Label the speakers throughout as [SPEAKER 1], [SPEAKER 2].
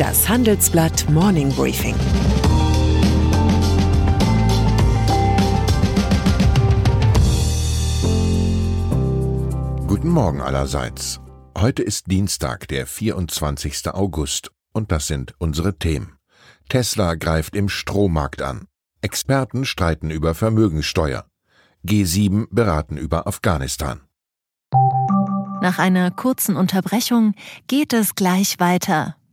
[SPEAKER 1] Das Handelsblatt Morning Briefing.
[SPEAKER 2] Guten Morgen allerseits. Heute ist Dienstag, der 24. August, und das sind unsere Themen. Tesla greift im Strommarkt an. Experten streiten über Vermögenssteuer. G7 beraten über Afghanistan.
[SPEAKER 3] Nach einer kurzen Unterbrechung geht es gleich weiter.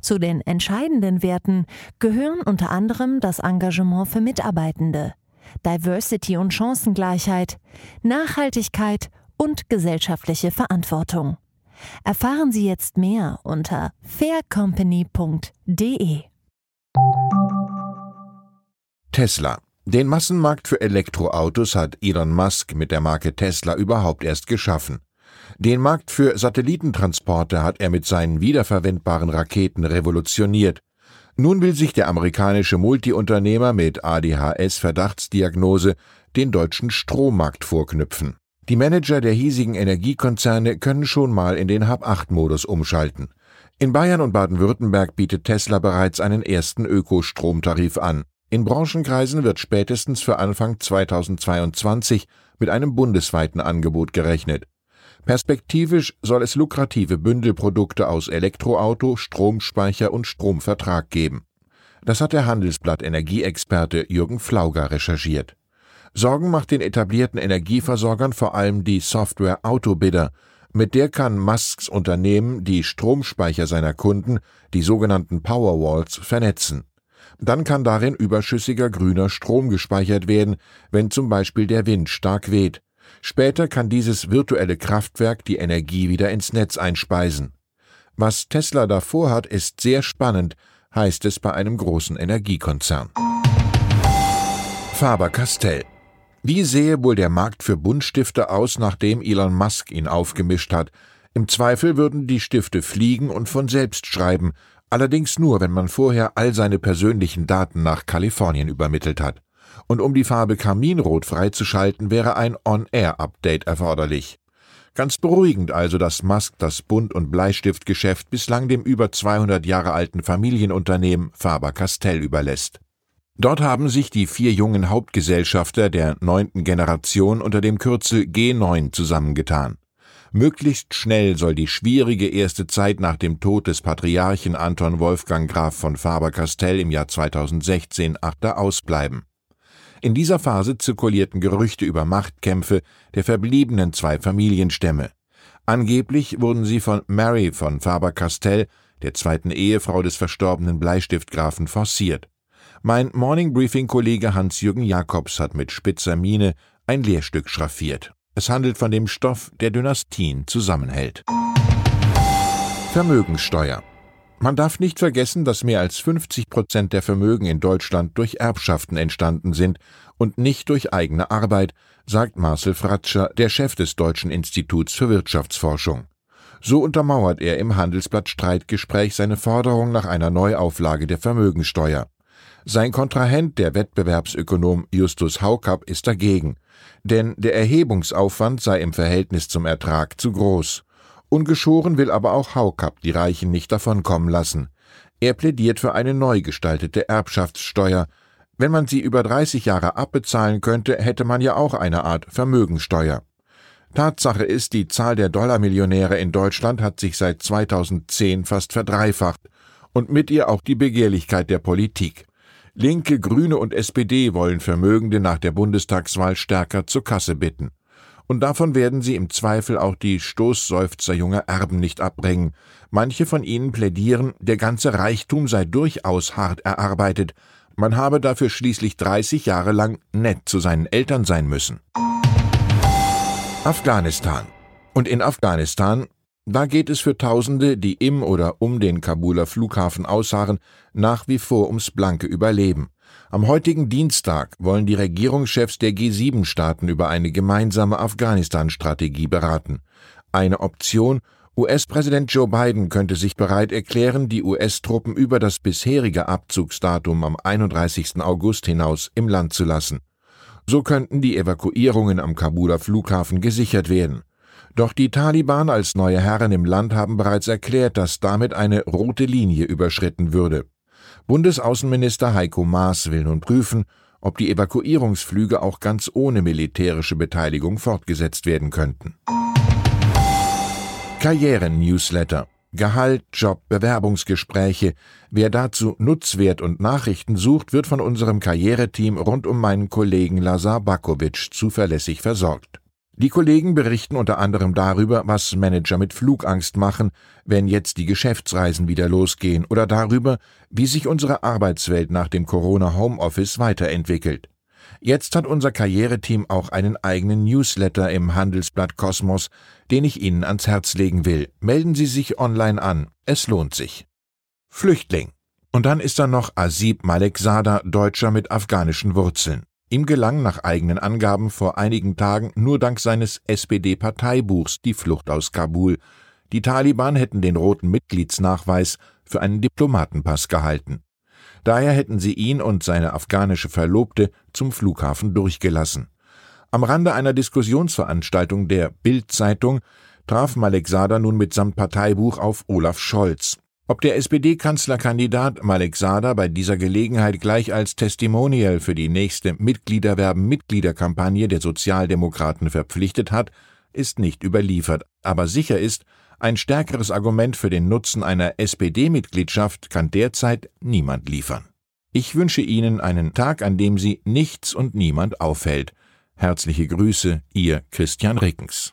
[SPEAKER 3] Zu den entscheidenden Werten gehören unter anderem das Engagement für Mitarbeitende, Diversity und Chancengleichheit, Nachhaltigkeit und gesellschaftliche Verantwortung. Erfahren Sie jetzt mehr unter faircompany.de.
[SPEAKER 2] Tesla. Den Massenmarkt für Elektroautos hat Elon Musk mit der Marke Tesla überhaupt erst geschaffen. Den Markt für Satellitentransporte hat er mit seinen wiederverwendbaren Raketen revolutioniert. Nun will sich der amerikanische Multiunternehmer mit ADHS-Verdachtsdiagnose den deutschen Strommarkt vorknüpfen. Die Manager der hiesigen Energiekonzerne können schon mal in den Hab-8-Modus umschalten. In Bayern und Baden-Württemberg bietet Tesla bereits einen ersten Ökostromtarif an. In Branchenkreisen wird spätestens für Anfang 2022 mit einem bundesweiten Angebot gerechnet. Perspektivisch soll es lukrative Bündelprodukte aus Elektroauto, Stromspeicher und Stromvertrag geben. Das hat der Handelsblatt Energieexperte Jürgen Flauger recherchiert. Sorgen macht den etablierten Energieversorgern vor allem die Software Autobidder. Mit der kann Musks Unternehmen die Stromspeicher seiner Kunden, die sogenannten Powerwalls, vernetzen. Dann kann darin überschüssiger grüner Strom gespeichert werden, wenn zum Beispiel der Wind stark weht. Später kann dieses virtuelle Kraftwerk die Energie wieder ins Netz einspeisen. Was Tesla davor hat, ist sehr spannend, heißt es bei einem großen Energiekonzern. Faber-Castell. Wie sähe wohl der Markt für Buntstifte aus, nachdem Elon Musk ihn aufgemischt hat? Im Zweifel würden die Stifte fliegen und von selbst schreiben, allerdings nur, wenn man vorher all seine persönlichen Daten nach Kalifornien übermittelt hat und um die Farbe Kaminrot freizuschalten, wäre ein On-Air-Update erforderlich. Ganz beruhigend also, dass Musk das Bunt- und Bleistiftgeschäft bislang dem über 200 Jahre alten Familienunternehmen Faber-Castell überlässt. Dort haben sich die vier jungen Hauptgesellschafter der neunten Generation unter dem Kürzel G9 zusammengetan. Möglichst schnell soll die schwierige erste Zeit nach dem Tod des Patriarchen Anton Wolfgang Graf von Faber-Castell im Jahr 2016 achter ausbleiben. In dieser Phase zirkulierten Gerüchte über Machtkämpfe der verbliebenen zwei Familienstämme. Angeblich wurden sie von Mary von Faber-Castell, der zweiten Ehefrau des verstorbenen Bleistiftgrafen, forciert. Mein Morning Briefing-Kollege Hans-Jürgen Jakobs hat mit spitzer Miene ein Lehrstück schraffiert. Es handelt von dem Stoff, der Dynastien zusammenhält. Vermögenssteuer. Man darf nicht vergessen, dass mehr als 50 Prozent der Vermögen in Deutschland durch Erbschaften entstanden sind und nicht durch eigene Arbeit, sagt Marcel Fratscher, der Chef des Deutschen Instituts für Wirtschaftsforschung. So untermauert er im Handelsblatt Streitgespräch seine Forderung nach einer Neuauflage der Vermögensteuer. Sein Kontrahent, der Wettbewerbsökonom Justus Haukapp, ist dagegen, denn der Erhebungsaufwand sei im Verhältnis zum Ertrag zu groß. Ungeschoren will aber auch Haukapp die Reichen nicht davonkommen lassen. Er plädiert für eine neu gestaltete Erbschaftssteuer. Wenn man sie über 30 Jahre abbezahlen könnte, hätte man ja auch eine Art Vermögensteuer. Tatsache ist, die Zahl der Dollarmillionäre in Deutschland hat sich seit 2010 fast verdreifacht und mit ihr auch die Begehrlichkeit der Politik. Linke, Grüne und SPD wollen Vermögende nach der Bundestagswahl stärker zur Kasse bitten und davon werden sie im Zweifel auch die Stoßseufzer junger Erben nicht abbringen. Manche von ihnen plädieren, der ganze Reichtum sei durchaus hart erarbeitet, man habe dafür schließlich 30 Jahre lang nett zu seinen Eltern sein müssen. Afghanistan. Und in Afghanistan Da geht es für Tausende, die im oder um den Kabuler Flughafen ausharren, nach wie vor ums blanke Überleben. Am heutigen Dienstag wollen die Regierungschefs der G7-Staaten über eine gemeinsame Afghanistan-Strategie beraten. Eine Option, US-Präsident Joe Biden könnte sich bereit erklären, die US-Truppen über das bisherige Abzugsdatum am 31. August hinaus im Land zu lassen. So könnten die Evakuierungen am Kabuler Flughafen gesichert werden. Doch die Taliban als neue Herren im Land haben bereits erklärt, dass damit eine rote Linie überschritten würde. Bundesaußenminister Heiko Maas will nun prüfen, ob die Evakuierungsflüge auch ganz ohne militärische Beteiligung fortgesetzt werden könnten. Karrieren-Newsletter Gehalt, Job, Bewerbungsgespräche. Wer dazu Nutzwert und Nachrichten sucht, wird von unserem Karriereteam rund um meinen Kollegen Lazar Bakovic zuverlässig versorgt. Die Kollegen berichten unter anderem darüber, was Manager mit Flugangst machen, wenn jetzt die Geschäftsreisen wieder losgehen, oder darüber, wie sich unsere Arbeitswelt nach dem Corona Homeoffice weiterentwickelt. Jetzt hat unser Karriereteam auch einen eigenen Newsletter im Handelsblatt Kosmos, den ich Ihnen ans Herz legen will. Melden Sie sich online an. Es lohnt sich. Flüchtling. Und dann ist da noch Asib Malekzada, Deutscher mit afghanischen Wurzeln. Ihm gelang nach eigenen Angaben vor einigen Tagen nur dank seines SPD-Parteibuchs die Flucht aus Kabul. Die Taliban hätten den roten Mitgliedsnachweis für einen Diplomatenpass gehalten. Daher hätten sie ihn und seine afghanische Verlobte zum Flughafen durchgelassen. Am Rande einer Diskussionsveranstaltung der Bild-Zeitung traf Malek Sada nun mitsamt Parteibuch auf Olaf Scholz. Ob der SPD-Kanzlerkandidat Malek Sada bei dieser Gelegenheit gleich als Testimonial für die nächste Mitgliederwerben-Mitgliederkampagne der Sozialdemokraten verpflichtet hat, ist nicht überliefert. Aber sicher ist, ein stärkeres Argument für den Nutzen einer SPD-Mitgliedschaft kann derzeit niemand liefern. Ich wünsche Ihnen einen Tag, an dem Sie nichts und niemand auffällt. Herzliche Grüße, Ihr Christian Rickens.